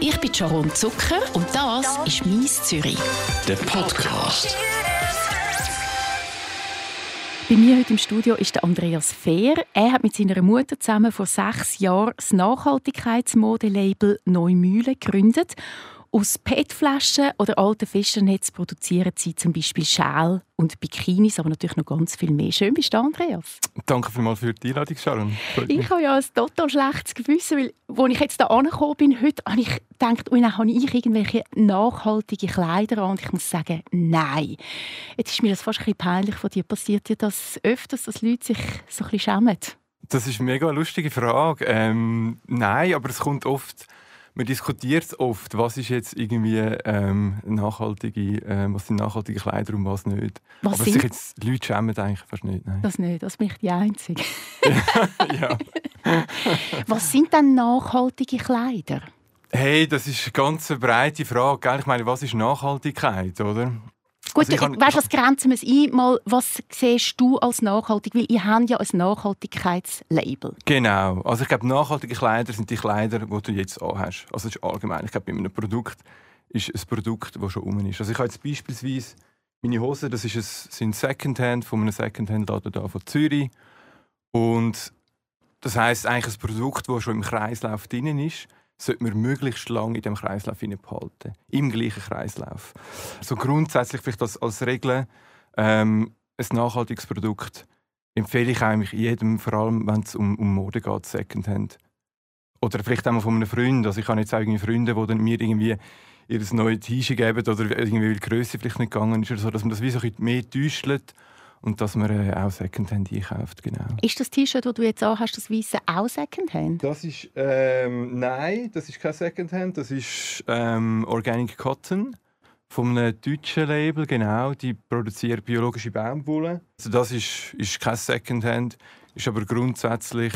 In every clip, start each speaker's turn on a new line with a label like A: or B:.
A: Ich bin Sharon Zucker und das ist «Mies Zürich».
B: Der Podcast.
C: Bei mir heute im Studio ist der Andreas Fehr. Er hat mit seiner Mutter zusammen vor sechs Jahren das Nachhaltigkeitsmodelabel Neumühle gegründet aus PET-Flaschen oder alten Fischernetz produzieren sie zum Beispiel Schal und Bikinis, aber natürlich noch ganz viel mehr. Schön bist du, Andreas.
D: Danke vielmals für die Einladung, Sharon.
C: Ich habe ja ein total schlechtes Gewissen, weil als ich jetzt hier angekommen bin, heute habe ich gedacht, oh, habe ich irgendwelche nachhaltige Kleider an und ich muss sagen, nein. Jetzt ist mir das fast ein bisschen peinlich von dir. Passiert dir das öfters, dass Leute sich so ein bisschen schämen?
D: Das ist eine mega lustige Frage. Ähm, nein, aber es kommt oft man diskutiert oft, was ist jetzt irgendwie ähm, nachhaltige, ähm, was sind nachhaltige Kleider und was nicht. Was Aber sind... sich jetzt Leute schämen eigentlich fast nicht. Nein.
C: Das nicht, das bin ich die Einzige.
D: ja.
C: was sind denn nachhaltige Kleider?
D: Hey, das ist eine ganz breite Frage. Ich meine, was ist Nachhaltigkeit, oder?
C: Gut, also weißt, was grenzen wir es ein? Mal, was siehst du als nachhaltig? Weil ihr habt ja ein Nachhaltigkeitslabel.
D: Genau. Also ich glaube, nachhaltige Kleider sind die Kleider, die du jetzt anhast. Also das ist allgemein. Ich glaube, bei einem Produkt ist ein Produkt, das schon um ist. Also ich habe jetzt beispielsweise meine Hosen, das ist ein, sind Secondhand von einem Secondhand-Laden von Zürich. Und das heißt eigentlich ein Produkt, das schon im Kreislauf drin ist sollte man möglichst lange in dem Kreislauf behalten. Im gleichen Kreislauf. So grundsätzlich vielleicht als, als Regel ähm, ein nachhaltiges Produkt empfehle ich eigentlich jedem, vor allem wenn es um, um Mode geht, Secondhand. Oder vielleicht auch mal von einem Freund. Also ich habe jetzt auch Freunde, die dann mir irgendwie ihr neues T-Shirt geben oder irgendwie weil die Größe vielleicht nicht gegangen ist oder so, dass man das wie so ein bisschen mehr täuscht und dass man äh, auch Secondhand einkauft, genau.
C: Ist das T-Shirt, das du jetzt auch hast, das weiße auch Secondhand?
D: Das ist, ähm, nein, das ist kein Secondhand, das ist ähm, Organic Cotton von einem deutschen Label, genau. Die produzieren biologische Baumwolle. Also das ist, ist kein Secondhand, ist aber grundsätzlich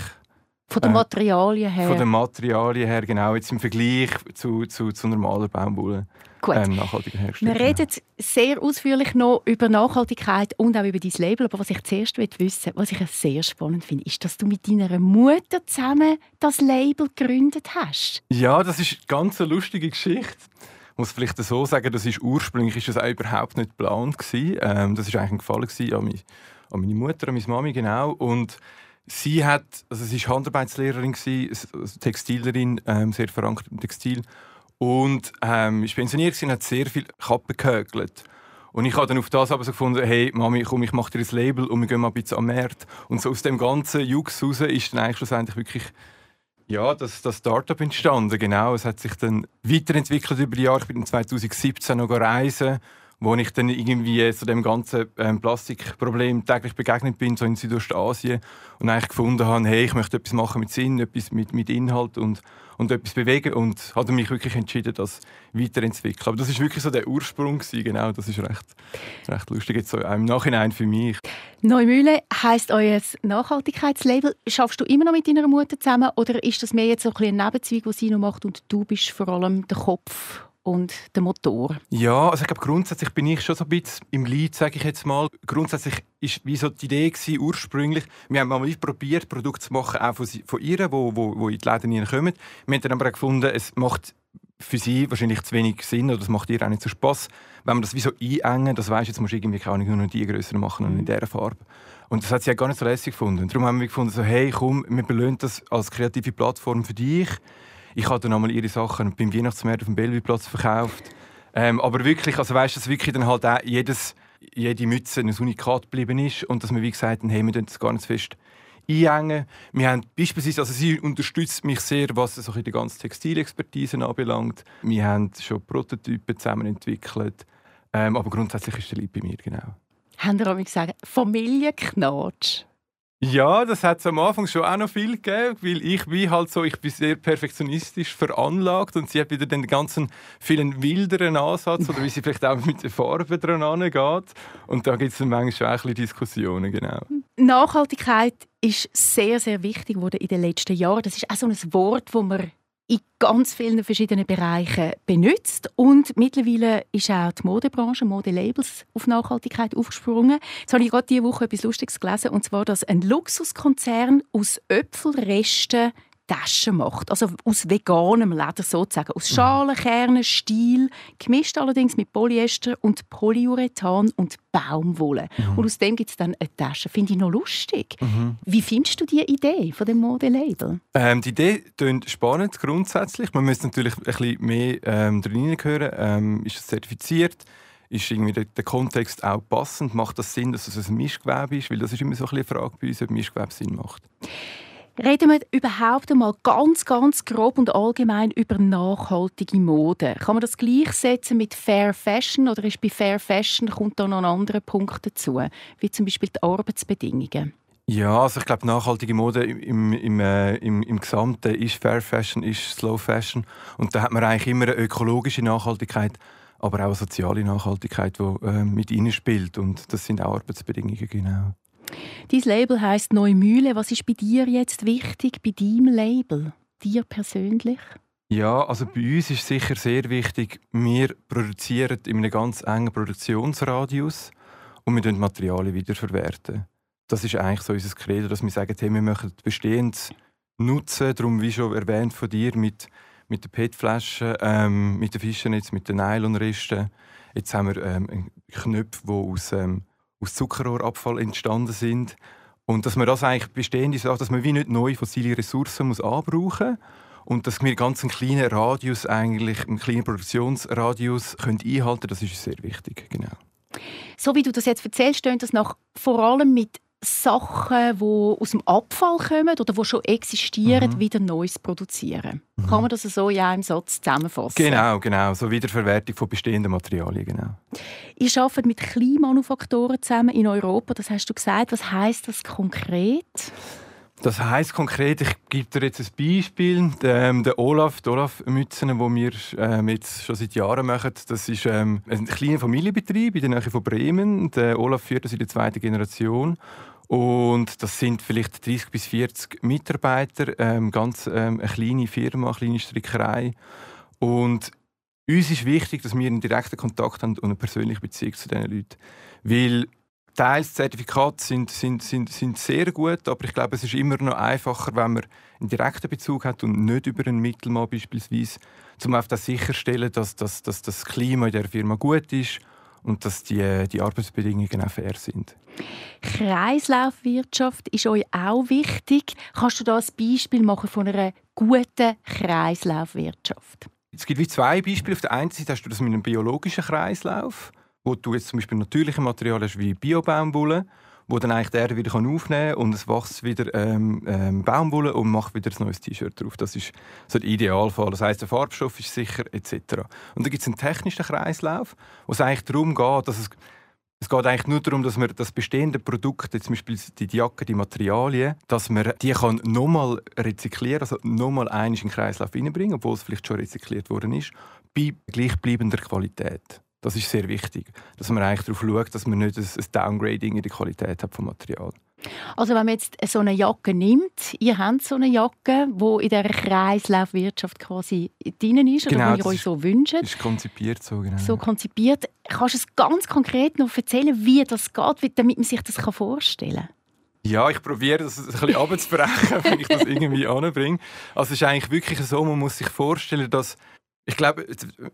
C: von den äh, Materialien her?
D: Von den Materialien her, genau. Jetzt im Vergleich zu, zu, zu normaler Baumwolle.
C: Gut. Ähm, nachhaltiger herstellen. Wir reden sehr ausführlich noch über Nachhaltigkeit und auch über dein Label. Aber was ich zuerst wissen was ich sehr spannend finde, ist, dass du mit deiner Mutter zusammen das Label gegründet hast.
D: Ja, das ist eine ganz lustige Geschichte. Ich muss vielleicht so sagen, das ist ursprünglich ist das auch überhaupt nicht geplant Ähm, das ist eigentlich ein Gefallen an meine, an meine Mutter, an meine Mami genau. Und sie hat, also sie ist Handarbeitslehrerin Textilerin, ähm, sehr verankert im Textil und ähm, ist pensioniert und hat sehr viel Kappen gehökelt. Und ich habe dann auf das aber so gefunden, hey Mami, komm, ich mache dir ein Label und wir gehen mal ein bisschen am Markt. Und so aus dem ganzen Jux raus ist dann eigentlich schlussendlich wirklich ja, das, das Startup entstanden. Genau, es hat sich dann weiterentwickelt über die Jahre. Ich bin 2017 noch reisen, wo ich dann irgendwie so dem ganzen ähm, Plastikproblem täglich begegnet bin, so in Südostasien und eigentlich gefunden habe, hey, ich möchte etwas machen mit Sinn, etwas mit, mit Inhalt und und etwas bewegen und habe mich wirklich entschieden, das weiterzuentwickeln. Aber das ist wirklich so der Ursprung gewesen, genau. Das ist recht, recht lustig jetzt so im Nachhinein für mich.
C: Neumühle heisst euer Nachhaltigkeitslabel. Schaffst du immer noch mit deiner Mutter zusammen oder ist das mehr jetzt so ein, ein Nebenzweig, was sie noch macht und du bist vor allem der Kopf und der Motor?
D: Ja, also ich glaube, grundsätzlich bin ich schon so ein bisschen im Lead, sage ich jetzt mal. Grundsätzlich ist wie so die Idee gewesen, ursprünglich, wir haben mal probiert, Produkte zu machen, auch von, von ihr, wo, wo, wo in die Läden kommen. Wir haben dann aber gefunden, es macht für sie wahrscheinlich zu wenig Sinn oder es macht ihr auch nicht so Spaß, wenn man das wie so einengen, das weißt jetzt musst du irgendwie keine nur noch die größer machen und in dieser Farbe. Und das hat sie ja gar nicht so lässig gefunden. Darum haben wir gefunden, so, hey, komm, wir belohnen das als kreative Plattform für dich. Ich habe dann einmal ihre Sachen beim Weihnachtsmarkt auf dem Bellevue-Platz verkauft. Ähm, aber wirklich, also weißt, dass wirklich dann halt auch jedes, jede Mütze ein Unikat geblieben ist und dass wir wie gesagt haben, hey, wir das gar nicht fest einengen. Wir haben beispielsweise, also sie unterstützt mich sehr, was so die ganze Textilexpertise anbelangt. Wir haben schon Prototypen zusammen entwickelt, ähm, aber grundsätzlich ist der Lieb bei mir, genau.
C: Haben Sie auch gesagt, Familienknatsch?
D: Ja, das hat es am Anfang schon auch noch viel gegeben, weil ich bin halt so, ich bin sehr perfektionistisch veranlagt und sie hat wieder den ganzen vielen wilderen Ansatz oder wie sie vielleicht auch mit den Farben dran geht. Und da gibt es manchmal schon ein bisschen Diskussionen, genau.
C: Nachhaltigkeit ist sehr, sehr wichtig geworden in den letzten Jahren. Das ist auch so ein Wort, das man in ganz vielen verschiedenen Bereichen benutzt. Und mittlerweile ist auch die Modebranche, Modelabels auf Nachhaltigkeit aufgesprungen. Jetzt habe ich gerade diese Woche etwas Lustiges gelesen, und zwar, dass ein Luxuskonzern aus Öpfelresten Taschen macht. Also aus veganem Leder sozusagen. Aus Schalen, Kernen, Stiel, gemischt allerdings mit Polyester und Polyurethan und Baumwolle. Mhm. Und aus dem gibt es dann eine Tasche. Finde ich noch lustig. Mhm. Wie findest du die Idee von dem Modelabel?
D: Ähm, die Idee klingt spannend grundsätzlich. Man müsste natürlich ein bisschen mehr ähm, drin hören. Ähm, ist es zertifiziert? ist irgendwie der, der, Kontext auch passend? Macht das Sinn, dass es ein Mischgewebe ist? Weil das ist immer so eine Frage bei uns, ob Mischgewebe Sinn macht.
C: Reden wir überhaupt einmal ganz, ganz grob und allgemein über nachhaltige Mode. Kann man das gleichsetzen mit Fair Fashion oder ist bei Fair Fashion kommt da noch ein anderer Punkt dazu, wie zum Beispiel die Arbeitsbedingungen?
D: Ja, also ich glaube, nachhaltige Mode im, im, äh, im, im Gesamten ist Fair Fashion, ist Slow Fashion und da hat man eigentlich immer eine ökologische Nachhaltigkeit aber auch eine soziale Nachhaltigkeit, die äh, mit ihnen spielt. Und das sind auch Arbeitsbedingungen, genau.
C: Dein Label heißt Neumühle. Was ist bei dir jetzt wichtig, bei deinem Label? Dir persönlich?
D: Ja, also bei uns ist sicher sehr wichtig, wir produzieren in einem ganz engen Produktionsradius und wir Materialien wiederverwerten. Das ist eigentlich so unser Credo, dass wir sagen, hey, wir möchten Bestehendes nutzen, darum wie schon erwähnt von dir, mit mit den PET-Flaschen, ähm, mit den Fischernetz, mit den Nylonristen. Jetzt haben wir ähm, Knöpfe, die aus, ähm, aus Zuckerrohrabfall entstanden sind. Und dass man das eigentlich bestehende Sachen, dass man wie nicht neue fossile Ressourcen muss anbrauchen und dass wir ganz einen kleinen Radius eigentlich, einen kleinen Produktionsradius können einhalten, das ist sehr wichtig, genau.
C: So wie du das jetzt erzählst, stöhnt das nach vor allem mit Sachen, die aus dem Abfall kommen oder die schon existieren, mhm. wieder Neues produzieren. Mhm. Kann man das so in einem Satz zusammenfassen?
D: Genau, genau. So Wiederverwertung von bestehenden Materialien, genau.
C: Ihr arbeitet mit Kleinmanufaktoren zusammen in Europa, das hast du gesagt. Was heißt das konkret?
D: Das heißt konkret, ich gebe dir jetzt ein Beispiel. Der, ähm, der Olaf, die Olaf-Mützen, die wir ähm, jetzt schon seit Jahren machen, das ist ähm, ein kleiner Familienbetrieb in der Nähe von Bremen. Der Olaf führt das in der zweiten Generation. Und das sind vielleicht 30 bis 40 Mitarbeiter, ähm, ganz ähm, eine kleine Firma, eine kleine Strickerei. Und uns ist wichtig, dass wir einen direkten Kontakt haben und eine persönliche Beziehung zu diesen Leuten. Weil Teils Zertifikate sind, sind, sind, sind sehr gut, aber ich glaube, es ist immer noch einfacher, wenn man einen direkten Bezug hat und nicht über einen Mittelmann beispielsweise, um auf das sicherstellen, dass, dass, dass das Klima in der Firma gut ist und dass die, die Arbeitsbedingungen auch fair sind.
C: Kreislaufwirtschaft ist euch auch wichtig. Kannst du da ein Beispiel machen von einer guten Kreislaufwirtschaft?
D: Es gibt wie zwei Beispiele. Auf der einen Seite hast du das mit einem biologischen Kreislauf, wo du jetzt zum Beispiel natürliche Materialien hast wie Biobaumwolle wo dann eigentlich der wieder aufnehmen kann und es wächst wieder ähm, ähm, Baumwolle und macht wieder ein neues T-Shirt drauf. Das ist so der Idealfall. Das heißt, der Farbstoff ist sicher etc. Und dann gibt es einen technischen Kreislauf, wo es eigentlich darum geht, dass es es geht eigentlich nur darum, dass man das bestehende Produkt, zum Beispiel die Jacke, die Materialien, dass man die kann nochmal rezyklieren, also nochmal in den Kreislauf reinbringen, obwohl es vielleicht schon rezykliert worden ist, bei gleichbleibender Qualität. Das ist sehr wichtig, dass man eigentlich darauf schaut, dass man nicht ein Downgrading in der Qualität hat vom Material.
C: Also wenn man jetzt so eine Jacke nimmt, ihr habt so eine Jacke, die in dieser Kreislaufwirtschaft quasi drin ist, genau, oder wie ihr euch so wünscht.
D: ist konzipiert so, genau.
C: So konzipiert. Kannst du es ganz konkret noch erzählen, wie das geht, damit man sich das vorstellen kann?
D: Ja, ich probiere das ein bisschen abzubrechen, wenn ich das irgendwie anbringe. Also es ist eigentlich wirklich so, man muss sich vorstellen, dass ich glaube,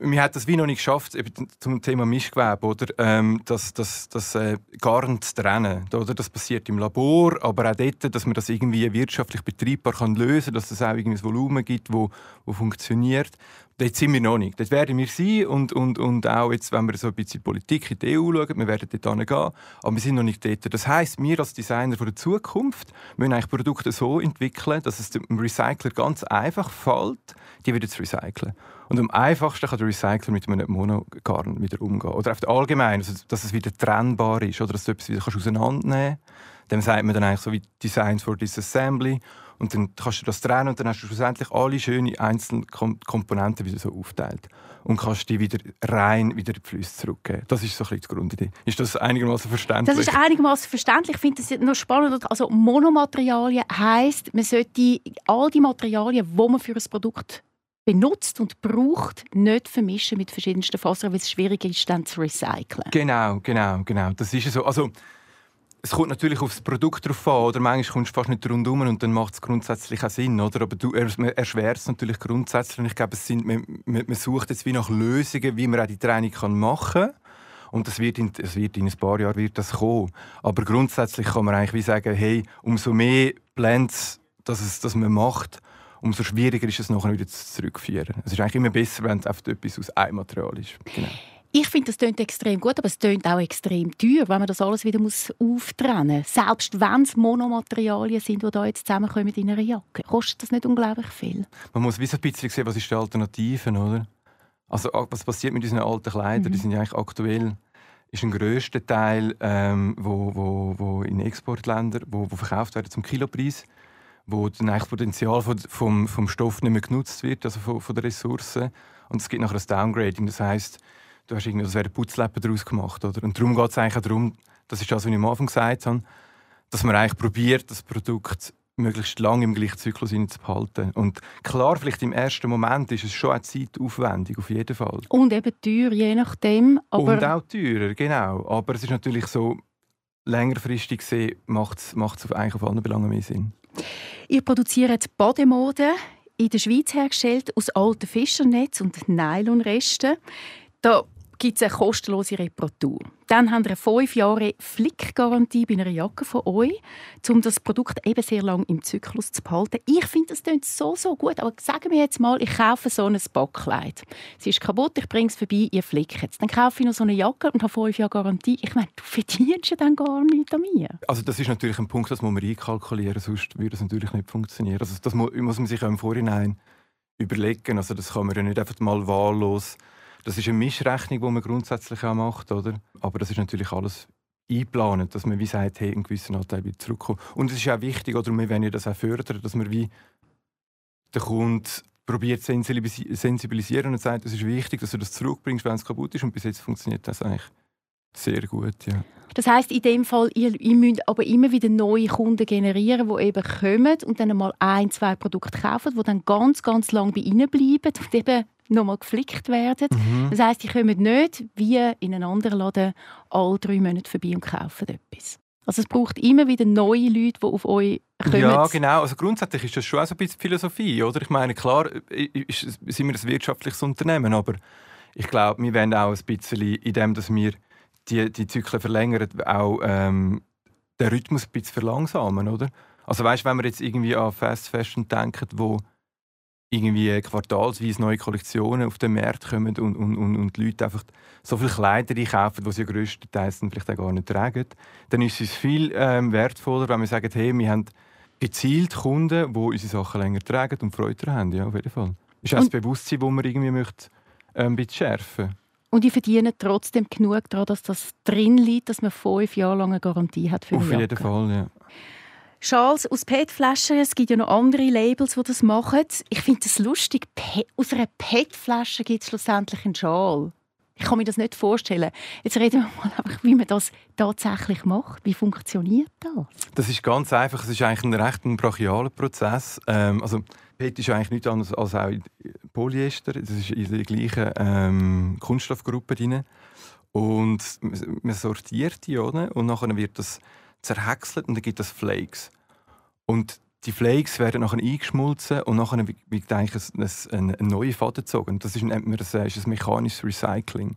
D: wir haben das wie noch nicht geschafft, zum Thema Mischgewebe, oder? Ähm, das das, das äh, Garn zu trennen. Oder? Das passiert im Labor, aber auch dort, dass man das irgendwie wirtschaftlich betriebbar kann lösen kann, dass es auch irgendwie ein Volumen gibt, wo, wo funktioniert. Dort sind wir noch nicht. Dort werden wir sein und, und, und auch jetzt, wenn wir so ein bisschen Politik in die EU schauen, wir werden dort gehen, aber wir sind noch nicht dort. Das heisst, wir als Designer der Zukunft müssen eigentlich Produkte so entwickeln, dass es dem Recycler ganz einfach fällt, die wieder zu recyceln. Und am einfachsten kann der Recycler mit einem Monogarn wieder umgehen. Oder auf der allgemein, also, dass es wieder trennbar ist oder dass du etwas wieder auseinandernehmen kannst. Dem sagt man dann eigentlich so wie Designs for Disassembly. Und dann kannst du das trennen und dann hast du schlussendlich alle schönen einzelnen Komponenten wieder so aufteilt und kannst die wieder rein wieder in die Flüsse zurückgeben. Das ist so ein bisschen die Grundidee. Ist das einigermaßen verständlich?
C: Das ist einigermaßen verständlich. Ich finde das noch spannend. Also Monomaterialien heisst, man sollte all die Materialien, die man für ein Produkt benutzt und braucht, nicht vermischen mit verschiedensten Fasern, weil es schwierig ist, dann zu recyceln.
D: Genau, genau, genau. Das ist so. Also, es kommt natürlich auf das Produkt drauf an, oder manchmal kommst du fast nicht rundum und dann macht es grundsätzlich auch Sinn, oder? Aber du erschwerst es natürlich grundsätzlich und ich glaube, es sind, man, man, sucht jetzt wie nach Lösungen, wie man auch die Training kann machen kann. Und das wird, in, das wird in ein paar Jahren wird das kommen. Aber grundsätzlich kann man eigentlich wie sagen, hey, umso mehr Blends, dass, es, dass man macht, umso schwieriger ist es nachher wieder zurückzuführen. Es ist eigentlich immer besser, wenn es etwas aus einem Material ist. Genau.
C: Ich finde, das klingt extrem gut, aber es klingt auch extrem teuer, wenn man das alles wieder muss auftrennen muss. Selbst wenn es Monomaterialien sind, die da jetzt zusammenkommen in einer Jacke. Kostet das nicht unglaublich viel?
D: Man muss ein bisschen sehen, was ist die Alternative, oder? Also was passiert mit unseren alten Kleidern? Mhm. Die sind ja eigentlich aktuell ist ein grösster Teil, ähm, wo, wo, wo in Exportländern, wo, wo verkauft werden zum Kilopreis, wo dann eigentlich das Potenzial vom, vom, vom Stoff nicht mehr genutzt wird, also von, von den Ressourcen. Und es gibt nachher ein Downgrading. Das heißt, du hast irgendwie, das wäre Putzlappen daraus gemacht. Oder? Und darum geht es eigentlich auch darum, das ist das, was ich am Anfang gesagt habe, dass man eigentlich probiert, das Produkt möglichst lange im gleichen Zyklus zu behalten. Und klar, vielleicht im ersten Moment ist es schon eine zeitaufwendig, auf jeden Fall.
C: Und eben teuer, je nachdem.
D: Aber Und auch teurer, genau. Aber es ist natürlich so, längerfristig gesehen macht es eigentlich auf allen Belangen mehr Sinn.
C: Ihr produziert Bademode in der Schweiz hergestellt aus alten Fischernetz und Nylonresten. Da gibt es eine kostenlose Reparatur. Dann haben wir eine 5 Jahre Flickgarantie bei einer Jacke von euch, um das Produkt eben sehr lange im Zyklus zu behalten. Ich finde, das klingt so, so gut. Aber sagen wir jetzt mal, ich kaufe so ein Backkleid. Sie ist kaputt, ich bringe es vorbei, ihr flickt es. Dann kaufe ich noch so eine Jacke und habe 5 Jahre Garantie. Ich meine, du verdienst ja dann gar nichts an mir.
D: Also das ist natürlich ein Punkt, das muss man einkalkulieren, sonst würde das natürlich nicht funktionieren. Also das muss man sich auch im Vorhinein überlegen. Also das kann man ja nicht einfach mal wahllos das ist eine Mischrechnung, die man grundsätzlich auch macht, oder? Aber das ist natürlich alles einplanen, dass man wie sagt, hey, einen gewissen Anteil wieder zurückkommt. Und es ist auch wichtig, oder wir wollen ja das auch fördern, dass man wie den Kunden probiert zu sensibilisieren und sagt, es ist wichtig, dass du das zurückbringst, wenn es kaputt ist. Und bis jetzt funktioniert das eigentlich sehr gut, ja.
C: Das heißt in dem Fall, ihr, ihr müsst aber immer wieder neue Kunden generieren, die eben kommen und dann mal ein, zwei Produkte kaufen, die dann ganz, ganz lang bei ihnen bleiben und eben nochmal geflickt werden. Mhm. Das heisst, die kommen nicht wie in einen anderen Laden alle drei Monate vorbei und kaufen etwas. Also es braucht immer wieder neue Leute, die auf euch kommen.
D: Ja, genau. Also grundsätzlich ist das schon so ein bisschen Philosophie, oder? Ich meine, klar ist, sind wir ein wirtschaftliches Unternehmen, aber ich glaube, wir wollen auch ein bisschen, indem dass wir die, die Zyklen verlängern, auch ähm, den Rhythmus ein bisschen verlangsamen, oder? Also weißt, wenn wir jetzt irgendwie an Fast Fashion denken, wo irgendwie quartalsweise neue Kollektionen auf den Markt kommen und, und, und, und die Leute einfach so viele Kleider einkaufen, die sie größtenteils vielleicht auch gar nicht tragen, dann ist es viel ähm, wertvoller, wenn wir sagen, hey, wir haben gezielt Kunden, die unsere Sachen länger tragen und Freude daran haben. Ja, auf jeden Fall. Das ist auch das Bewusstsein, das man irgendwie möchte, ähm, ein bisschen schärfen
C: und die verdienen trotzdem genug daran, dass das drin liegt, dass man fünf Jahre lang eine Garantie hat für
D: Auf jeden Fall, ja.
C: Schals aus PET-Flaschen. Es gibt ja noch andere Labels, die das machen. Ich finde es lustig. Aus einer PET-Flasche gibt es schlussendlich einen Schal. Ich kann mir das nicht vorstellen. Jetzt reden wir mal einfach, wie man das tatsächlich macht. Wie funktioniert das?
D: Das ist ganz einfach. Es ist eigentlich ein recht brachialer Prozess. Ähm, also PET ist eigentlich nichts anderes als auch Polyester. Das ist in der gleichen ähm, Kunststoffgruppe drin. Und man sortiert die, oder? Und nachher wird das zerhäckselt und dann gibt es Flakes. Und die Flakes werden nachher eingeschmolzen und nachher wird eigentlich ein, ein, neuer Faden gezogen. Das ist, nennt man das, ist ein mechanisches Recycling.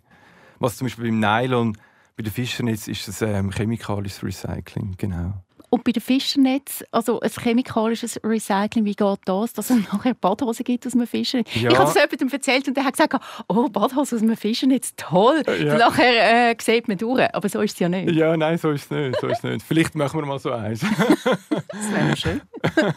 D: Was zum Beispiel beim Nylon, bei den Fischernetz ist es ähm, chemikalisches Recycling, genau.
C: Und bei den Fischernetz, also ein chemikalisches Recycling, wie geht das, dass es nachher Badhosen gibt aus einem Fischernetz? Ja. Ich habe es jemandem erzählt und der hat gesagt, oh, Badhose aus einem Fischernetz, toll. Ja. Nachher äh, sieht man durch, aber so ist es ja nicht.
D: Ja, nein, so ist es nicht. So ist nicht. Vielleicht machen wir mal so eins.
C: das wäre schön.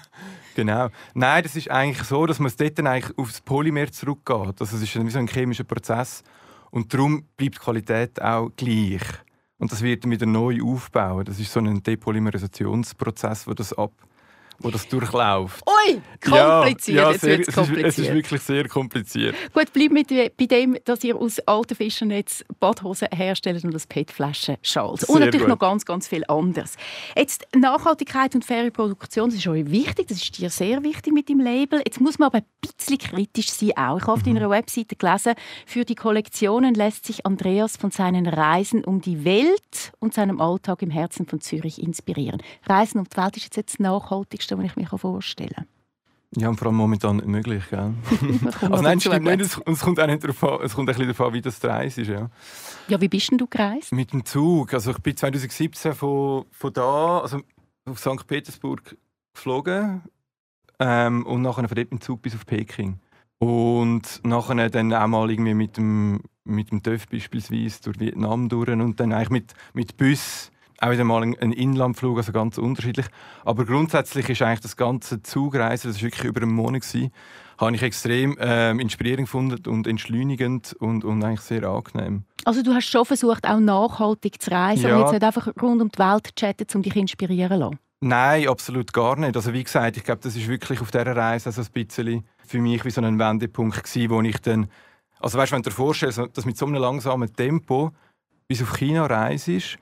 D: Genau. Nein, das ist eigentlich so, dass man es dort dann eigentlich aufs Polymer zurückgeht. Also es ist wie so ein chemischer Prozess und darum bleibt die Qualität auch gleich. Und das wird wieder neu aufbauen. Das ist so ein Depolymerisationsprozess, der das ab, wo das durchläuft.
C: Ui, kompliziert.
D: Ja, ja
C: Jetzt
D: sehr,
C: wird's
D: es, ist,
C: kompliziert.
D: es ist wirklich sehr kompliziert.
C: Gut, bleib mit, bei dem, dass ihr aus alten Fischernetz Badhosen herstellt und das PET-Flaschen Schals. Und natürlich
D: gut.
C: noch ganz, ganz viel anderes. Jetzt Nachhaltigkeit und faire Produktion, das ist euch wichtig, das ist dir sehr wichtig mit dem Label. Jetzt muss man aber ein bisschen kritisch sein auch. Ich habe auf
D: Mhm.
C: deiner Webseite gelesen, für die Kollektionen lässt sich Andreas von seinen Reisen um die Welt und seinem Alltag im Herzen von Zürich inspirieren. Reisen um die Welt ist jetzt das Nachhaltigste, was ich mir vorstellen kann.
D: Ja, und vor allem momentan nicht möglich. Gell? Also nein, stimmt nicht. Es, es kommt auch nicht darauf an, es kommt ein bisschen darauf an, wie das die Reise ist. Ja.
C: Ja, wie bist denn du gereist?
D: Mit dem Zug. Also ich bin 2017 von, von da, also auf St. Petersburg geflogen ähm, und nachher von dort mit dem Zug bis auf Peking. Und nachher dann auch mal irgendwie mit dem, mit dem TÜV beispielsweise durch Vietnam durch und dann eigentlich mit, mit Bus auch wieder mal ein, Inlandflug, also ganz unterschiedlich. Aber grundsätzlich ist eigentlich das ganze Zugreisen, das war wirklich über einen Monat, gewesen, habe ich extrem ähm, inspirierend gefunden und entschleunigend und, und eigentlich sehr angenehm.
C: Also du hast schon versucht, auch nachhaltig zu reisen
D: Ja.
C: und jetzt nicht einfach rund um die Welt zu chatten, um dich inspirieren zu lassen.
D: Nein, absolut gar nicht. Also wie gesagt, ich glaube, das ist wirklich auf dieser Reise also ein bisschen für mich wie so ein Wendepunkt gewesen, wo ich dann, also weißt, wenn du dir vorstellst, dass mit so einem langsamen Tempo bis auf China reist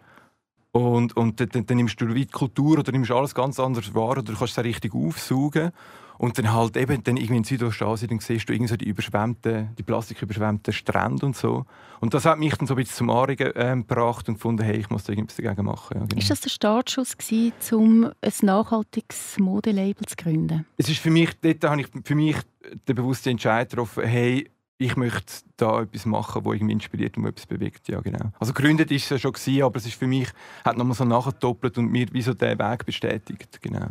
D: und, und dann, dann, nimmst du die Kultur oder nimmst alles ganz anders wahr oder du kannst es richtig aufsaugen und dann halt eben dann irgendwie in Südostasien, dann siehst du irgendwie so die überschwemmten, die plastiküberschwemmten Strände und so. Und das hat mich dann so ein bisschen zum Anregen ähm, gebracht und gefunden, hey, ich muss da irgendwas dagegen machen. Ja, genau.
C: Ist das der Startschuss gewesen, um ein nachhaltiges Modelabel zu gründen?
D: es ist für mich, dort habe ich für mich den bewussten Entscheid getroffen, hey, ich möchte da etwas machen, das irgendwie inspiriert und wo etwas bewegt. Ja, genau. Also gegründet ist es ja schon gewesen, aber es ist für mich, hat nochmal so nachgedoppelt und mir wie so den Weg bestätigt. Genau.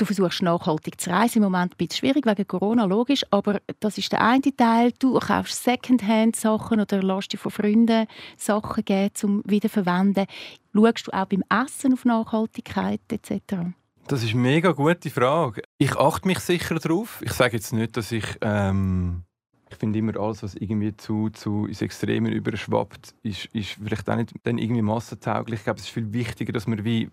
C: Du versuchst nachhaltig zu reisen. Im Moment ein bisschen schwierig wegen Corona, logisch. Aber das ist der eine Teil. Du kaufst Secondhand-Sachen oder lässt dir von Freunden Sachen geben, um wiederverwenden. Schaust du auch beim Essen auf Nachhaltigkeit etc.?
D: Das ist eine mega gute Frage. Ich achte mich sicher darauf. Ich sage jetzt nicht, dass ich. Ähm, ich finde immer, alles, was irgendwie zu, zu ins Extreme überschwappt, ist, ist vielleicht auch nicht dann irgendwie massentauglich. Ich glaube, es ist viel wichtiger, dass wir wie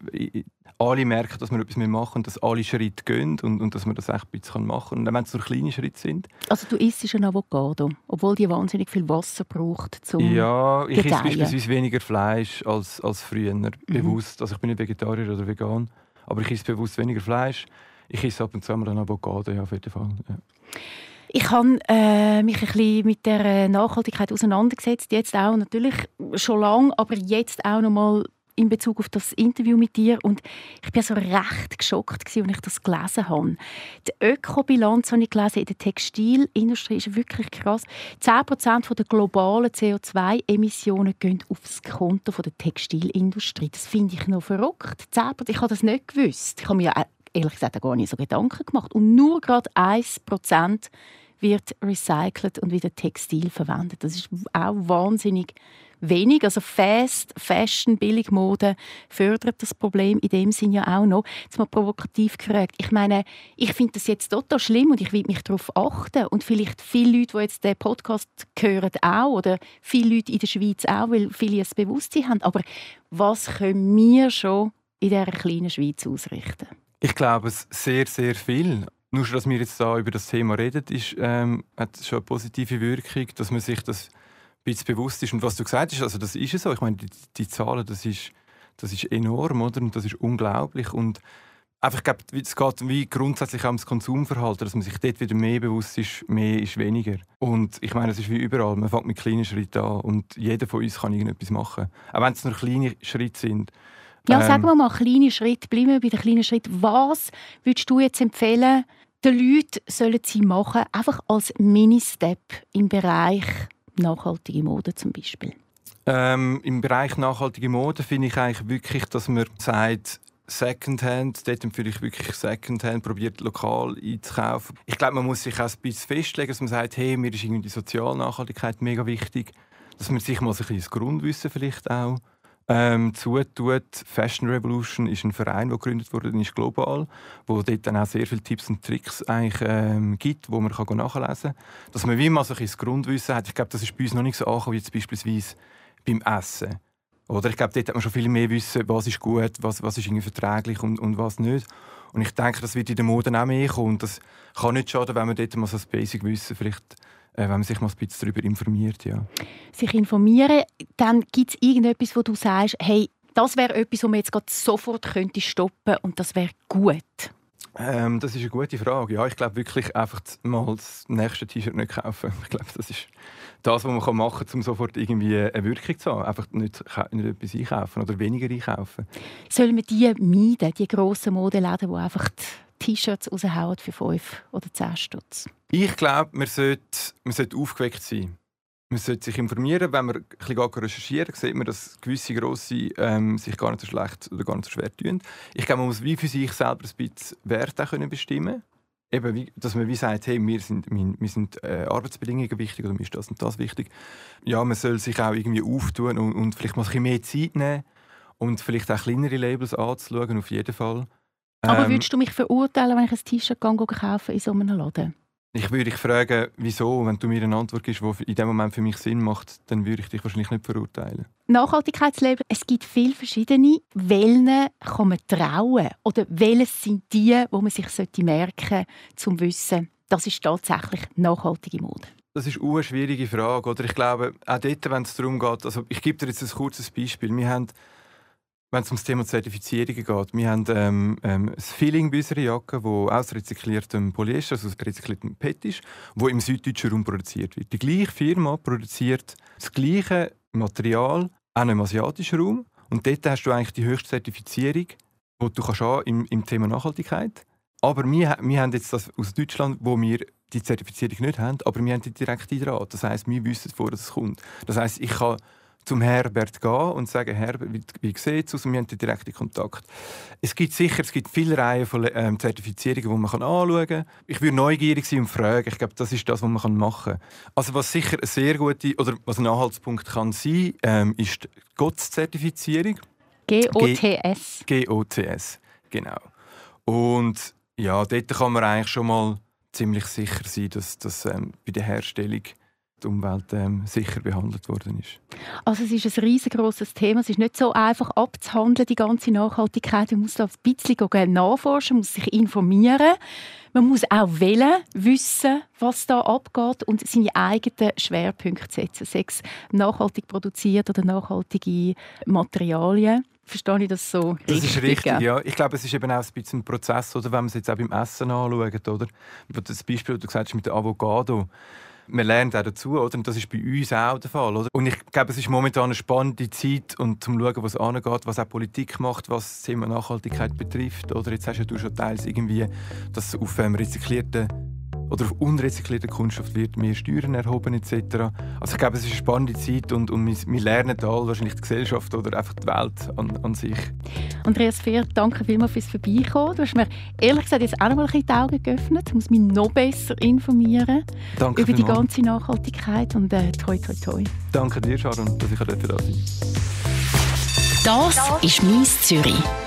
D: alle merken, dass wir etwas mehr machen und dass alle Schritte gehen und, und dass man das echt ein bisschen machen kann. Und wenn es nur kleine Schritte sind.
C: Also du isst ein Avocado, obwohl die wahnsinnig viel Wasser braucht, zum
D: ja, ich esse beispielsweise weniger Fleisch als, als früher. Bewusst. Also ich bin nicht Vegetarier oder vegan, aber ich esse bewusst weniger Fleisch. Ich esse ab und zu mal ein Avocado, ja, auf jeden Fall. Ja.
C: Ich habe äh, mich ein bisschen mit der äh, Nachhaltigkeit auseinandergesetzt, jetzt auch natürlich schon lange, aber jetzt auch noch mal in Bezug auf das Interview mit dir und ich bin so recht geschockt als ich das gelesen habe. Die Ökobilanz habe ich gelesen in der Textilindustrie ist wirklich krass. 10% der globalen CO2-Emissionen gehen aufs Konto der Textilindustrie. Das finde ich noch verrückt. 10%, ich habe das nicht gewusst. Ich habe mir ehrlich gesagt gar nicht so Gedanken gemacht. Und nur gerade 1% wird recycelt und wieder Textil verwendet. Das ist auch wahnsinnig wenig. Also Fast Fashion, Billigmode fördert das Problem in dem Sinn ja auch noch. Jetzt mal provokativ gefragt. Ich meine, ich finde das jetzt total schlimm und ich will mich darauf achten. Und vielleicht viele Leute, die jetzt den Podcast hören, auch. Oder viele Leute in der Schweiz auch, weil viele ein Bewusstsein haben. Aber was können wir schon in dieser kleinen Schweiz ausrichten?
D: Ich glaube es sehr, sehr viel. Nur schon, dass wir jetzt da über das Thema reden, ist, ähm, hat schon eine positive Wirkung, dass man sich das ein bisschen bewusst ist. Und was du gesagt hast, also das ist es so. Ich meine, die, die Zahlen, das ist, das ist enorm, oder? Und das ist unglaublich. Und einfach, ich glaube, es geht wie grundsätzlich auch ums Konsumverhalten, dass man sich dort wieder mehr bewusst ist, mehr ist weniger. Und ich meine, es ist wie überall. Man fängt mit kleinen Schritten an und jeder von uns kann irgendetwas machen. Auch wenn es nur kleine Schritte sind.
C: Ja,
D: Ähm,
C: sagen wir mal kleine Schritte. Bleiben wir bei den kleinen Schritten. Was würdest du jetzt empfehlen, den Leuten sollen sie machen, einfach als Mini-Step im Bereich nachhaltige Mode zum Beispiel?
D: Ähm, Im Bereich nachhaltige Mode finde ich eigentlich wirklich, dass man sagt, Secondhand, dort empfehle ich wirklich Secondhand, probiert lokal einzukaufen. Ich glaube, man muss sich auch ein bisschen festlegen, dass man sagt, hey, mir ist irgendwie die Sozialnachhaltigkeit mega wichtig, dass man sich mal so ein bisschen das Grundwissen vielleicht auch ähm, zutut. Fashion Revolution ist ein Verein, der gegründet wurde, ist global, wo dort dann auch sehr viele Tipps und Tricks eigentlich, ähm, gibt, wo man kann nachlesen kann. Dass man wie mal so ein das Grundwissen hat. Ich glaube, das ist bei uns noch nicht so angekommen wie jetzt beispielsweise beim Essen. Oder ich glaube, dort hat man schon viel mehr wissen, was ist gut, was, was ist irgendwie verträglich und, und was nicht. Und ich denke, das wird in der Mode auch mehr kommen. Und das kann nicht schaden, wenn man dort mal so das Basic-Wissen vielleicht wenn man sich mal ein bisschen darüber informiert. Ja.
C: Sich informieren, dann gibt es irgendetwas, wo du sagst, hey, das wäre etwas, was man jetzt sofort könnte stoppen und das wäre gut.
D: Ähm, das ist eine gute Frage. Ja, ich glaube wirklich einfach mal das nächste T-Shirt nicht kaufen. Ich glaube, das ist das, was man machen kann, um sofort irgendwie eine Wirkung zu haben. Einfach nicht, nicht etwas einkaufen oder weniger einkaufen.
C: Sollen wir die meiden, die grossen Modeläden, die einfach T-Shirts raushauen für 5 oder 10 Stutz?
D: Ich glaube, man sollte, man sollte aufgeweckt sein. Man sollte sich informieren. Wenn man ein bisschen recherchieren sieht man, dass gewisse Grosse ähm, sich gar nicht so schlecht oder gar nicht so schwer tun. Ich glaube, man muss wie für sich selber ein bisschen Wert können bestimmen Eben, dass man wie sagt, hey, mir sind, mir sind äh, Arbeitsbedingungen wichtig oder mir ist das und das wichtig. Ja, man soll sich auch irgendwie auftun und, und vielleicht mal ein bisschen mehr Zeit nehmen und vielleicht auch kleinere Labels anzuschauen, auf jeden Fall.
C: Aber ähm, würdest du mich verurteilen, wenn ich ein T-Shirt kaufe in so einem Laden?
D: Ich würde dich fragen, wieso, wenn du mir eine Antwort gibst, die in dem Moment für mich Sinn macht, dann würde ich dich wahrscheinlich nicht verurteilen.
C: Nachhaltigkeitsleben, es gibt viele verschiedene. Welchen kann man trauen? Oder welches sind die, wo man sich merken sollte, zum Wissen, das ist tatsächlich nachhaltige Mode?
D: Das ist eine schwierige Frage. Oder ich glaube, auch dort, wenn es darum geht, also ich gebe dir jetzt ein kurzes Beispiel. Wir haben wenn es um das Thema Zertifizierungen geht. Wir haben ähm, ähm, das Feeling bei unserer Jacke, das aus rezykliertem Polyester, also aus rezykliertem PET ist, das im süddeutschen Raum produziert wird. Die gleiche Firma produziert das gleiche Material auch im asiatischen Raum. Und dort hast du eigentlich die höchste Zertifizierung, die du kannst im, im Thema Nachhaltigkeit. Aber wir, wir haben jetzt das aus Deutschland, wo wir die Zertifizierung nicht haben, aber wir haben die direkte Draht. Das heißt, wir wissen, vor dass es kommt. Das heißt, ich kann zum Herbert gehen und sagen, Herbert, wie, wie sieht es aus? Und wir haben den direkten Kontakt. Es gibt sicher es gibt viele Reihen von ähm, Zertifizierungen, die man anschauen kann. Ich würde neugierig sein und fragen. Ich glaube, das ist das, was man machen kann. Also was sicher eine sehr gute, oder was ein Anhaltspunkt kann sein, ähm, ist die GOTS-Zertifizierung.
C: GOTS.
D: GOTS, genau. Und ja, dort kann man eigentlich schon mal ziemlich sicher sein, dass, dass ähm, bei der Herstellung die Umwelt ähm, sicher behandelt worden ist.
C: Also es ist ein riesengroßes Thema. Es ist nicht so einfach abzuhandeln, die ganze Nachhaltigkeit. Man muss da ein bisschen nachforschen, man muss sich informieren. Man muss auch wählen, wissen, was da abgeht und seine eigenen Schwerpunkte setzen. Sechs nachhaltig produziert oder nachhaltige Materialien. Verstehe ich das so
D: richtig? Das ist richtig, ja. Ich glaube, es ist eben auch ein bisschen ein Prozess, oder, wenn man es jetzt auch beim Essen anschaut. Oder? Das Beispiel, das du gesagt hast mit der Avocado man lernt auch dazu, oder? Und das ist bei uns auch der Fall, oder? Und ich glaube, es ist momentan eine spannende Zeit, und zum schauen, was angeht, was auch Politik macht, was das Thema Nachhaltigkeit betrifft, oder? Jetzt hast du schon teils irgendwie, dass auf ähm, rezyklierten oder auf unrezyklierter Kunststoff wird mehr Steuern erhoben etc. Also ich glaube, es ist eine spannende Zeit und, und wir, lernen alle wahrscheinlich die Gesellschaft oder einfach die Welt an, an sich.
C: Andreas Fehr, danke vielmals fürs Vorbeikommen. Du hast mir ehrlich gesagt jetzt auch noch mal die Augen geöffnet. Ich muss mich noch besser informieren
D: danke
C: über die ganze Nachhaltigkeit und äh, toi toi toi.
D: Danke dir, Sharon, dass ich da sein durfte.
A: Das ist «Mies Zürich».